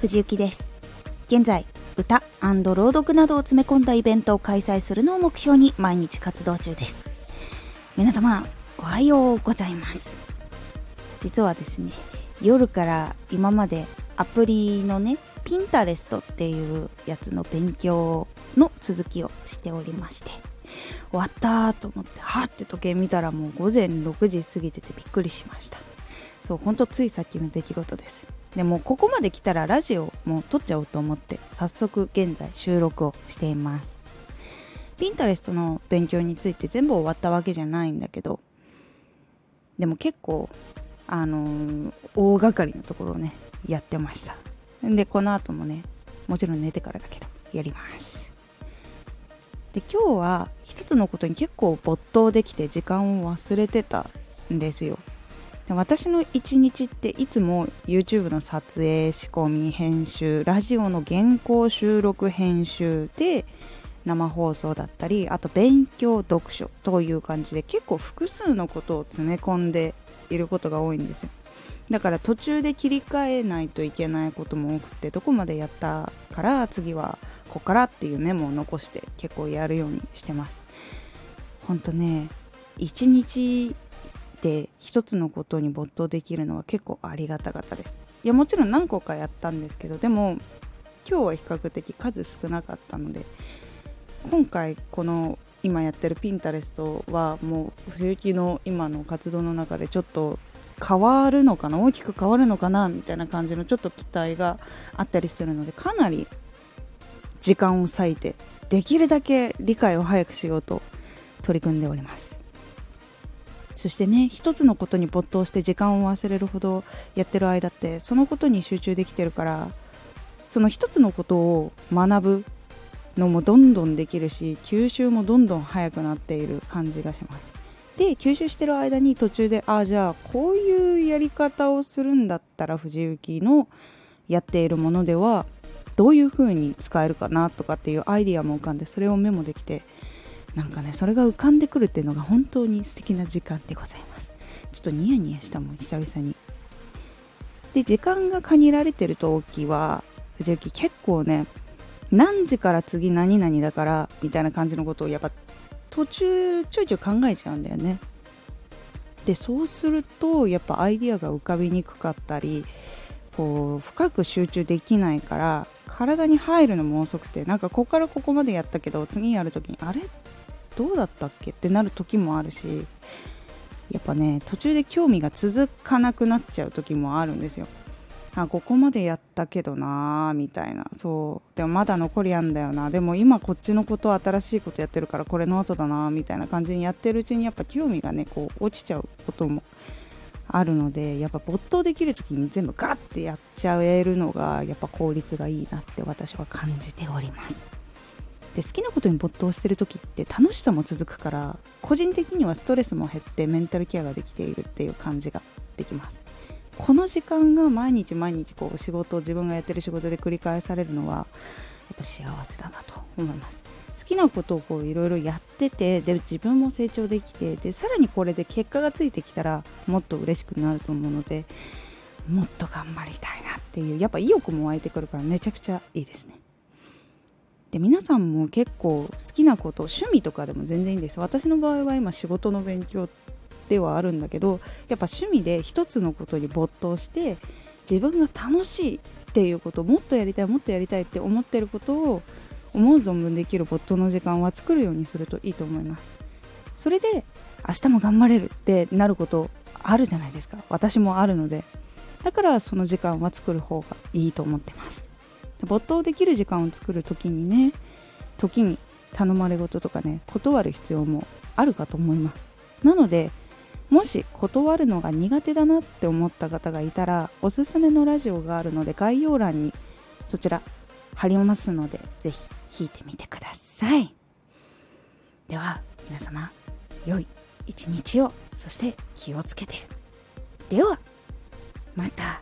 藤幸です。現在歌朗読などを詰め込んだイベントを開催するのを目標に毎日活動中です。皆様おはようございます。実はですね夜から今までアプリのねピンタレストっていうやつの勉強の続きをしておりまして終わったと思ってはって時計見たらもう午前6時過ぎててびっくりしました。そうほんとついさっきの出来事です。でもここまで来たらラジオも撮っちゃおうと思って早速現在収録をしています。ピンタレストの勉強について全部終わったわけじゃないんだけどでも結構あのー、大掛かりなところをねやってました。でこの後もねもちろん寝てからだけどやります。で今日は一つのことに結構没頭できて時間を忘れてたんですよ。私の一日っていつも YouTube の撮影仕込み編集ラジオの原稿収録編集で生放送だったりあと勉強読書という感じで結構複数のことを詰め込んでいることが多いんですよ。だから途中で切り替えないといけないことも多くてどこまでやったから次はここからっていうメモを残して結構やるようにしてます。ほんとね一日で一つのことに没頭できるのは結構ありがたかったです。いやもちろん何個かやったんですけどでも今日は比較的数少なかったので今回この今やってるピンタレストはもう藤雪の今の活動の中でちょっと変わるのかな大きく変わるのかなみたいな感じのちょっと期待があったりするのでかなり時間を割いてできるだけ理解を早くしようと取り組んでおります。そしてね一つのことに没頭して時間を忘れるほどやってる間ってそのことに集中できてるからその一つのことを学ぶのもどんどんできるし吸収もどんどん早くなっている感じがします。で吸収してる間に途中でああじゃあこういうやり方をするんだったら藤雪のやっているものではどういう風に使えるかなとかっていうアイディアも浮かんでそれをメモできてなんかねそれが浮かんでくるっていうのが本当に素敵な時間でございます。ちょっとニヤニヤしたもん久々に。で時間が限られてる時は藤雪結構ね何時から次何々だからみたいな感じのことをやっぱ途中ちょいちょい考えちゃうんだよね。でそうするとやっぱアイディアが浮かびにくかったりこう深く集中できないから体に入るのも遅くてなんかここからここまでやったけど次やる時にあれ？どうだったっけ？ってなる時もあるしやっぱね途中で興味が続かなくなっちゃう時もあるんですよ。あここまでやったけどなーみたいな。そう。でもまだ残りあんだよな。でも今こっちのこと新しいことやってるからこれの後だなみたいな感じにやってるうちにやっぱ興味がねこう落ちちゃうこともあるのでやっぱ没頭できる時に全部ガッてやっちゃえるのがやっぱ効率がいいなって私は感じております。で好きなことに没頭してる時って楽しさも続くから個人的にはストレスも減ってメンタルケアができているっていう感じができます。この時間が毎日毎日こう仕事自分がやってる仕事で繰り返されるのはやっぱ幸せだなと思います。好きなことをこういろいろやっててで自分も成長できてでさらにこれで結果がついてきたらもっと嬉しくなると思うのでもっと頑張りたいなっていうやっぱ意欲も湧いてくるからめちゃくちゃいいですね。で皆さんも結構好きなこと趣味とかでも全然いいんです。私の場合は今仕事の勉強ではあるんだけどやっぱ趣味で一つのことに没頭して自分が楽しいっていうことをもっとやりたいもっとやりたいって思ってることを思う存分できる没頭の時間は作るようにするといいと思います。それで明日も頑張れるってなることあるじゃないですか。私もあるので。だからその時間は作る方がいいと思ってます。没頭できる時間を作る時にね時に頼まれ事とかね断る必要もあるかと思います。なのでもし断るのが苦手だなって思った方がいたらおすすめのラジオがあるので概要欄にそちら貼りますのでぜひ弾いてみてください。では皆様良い一日をそして気をつけて。ではまた。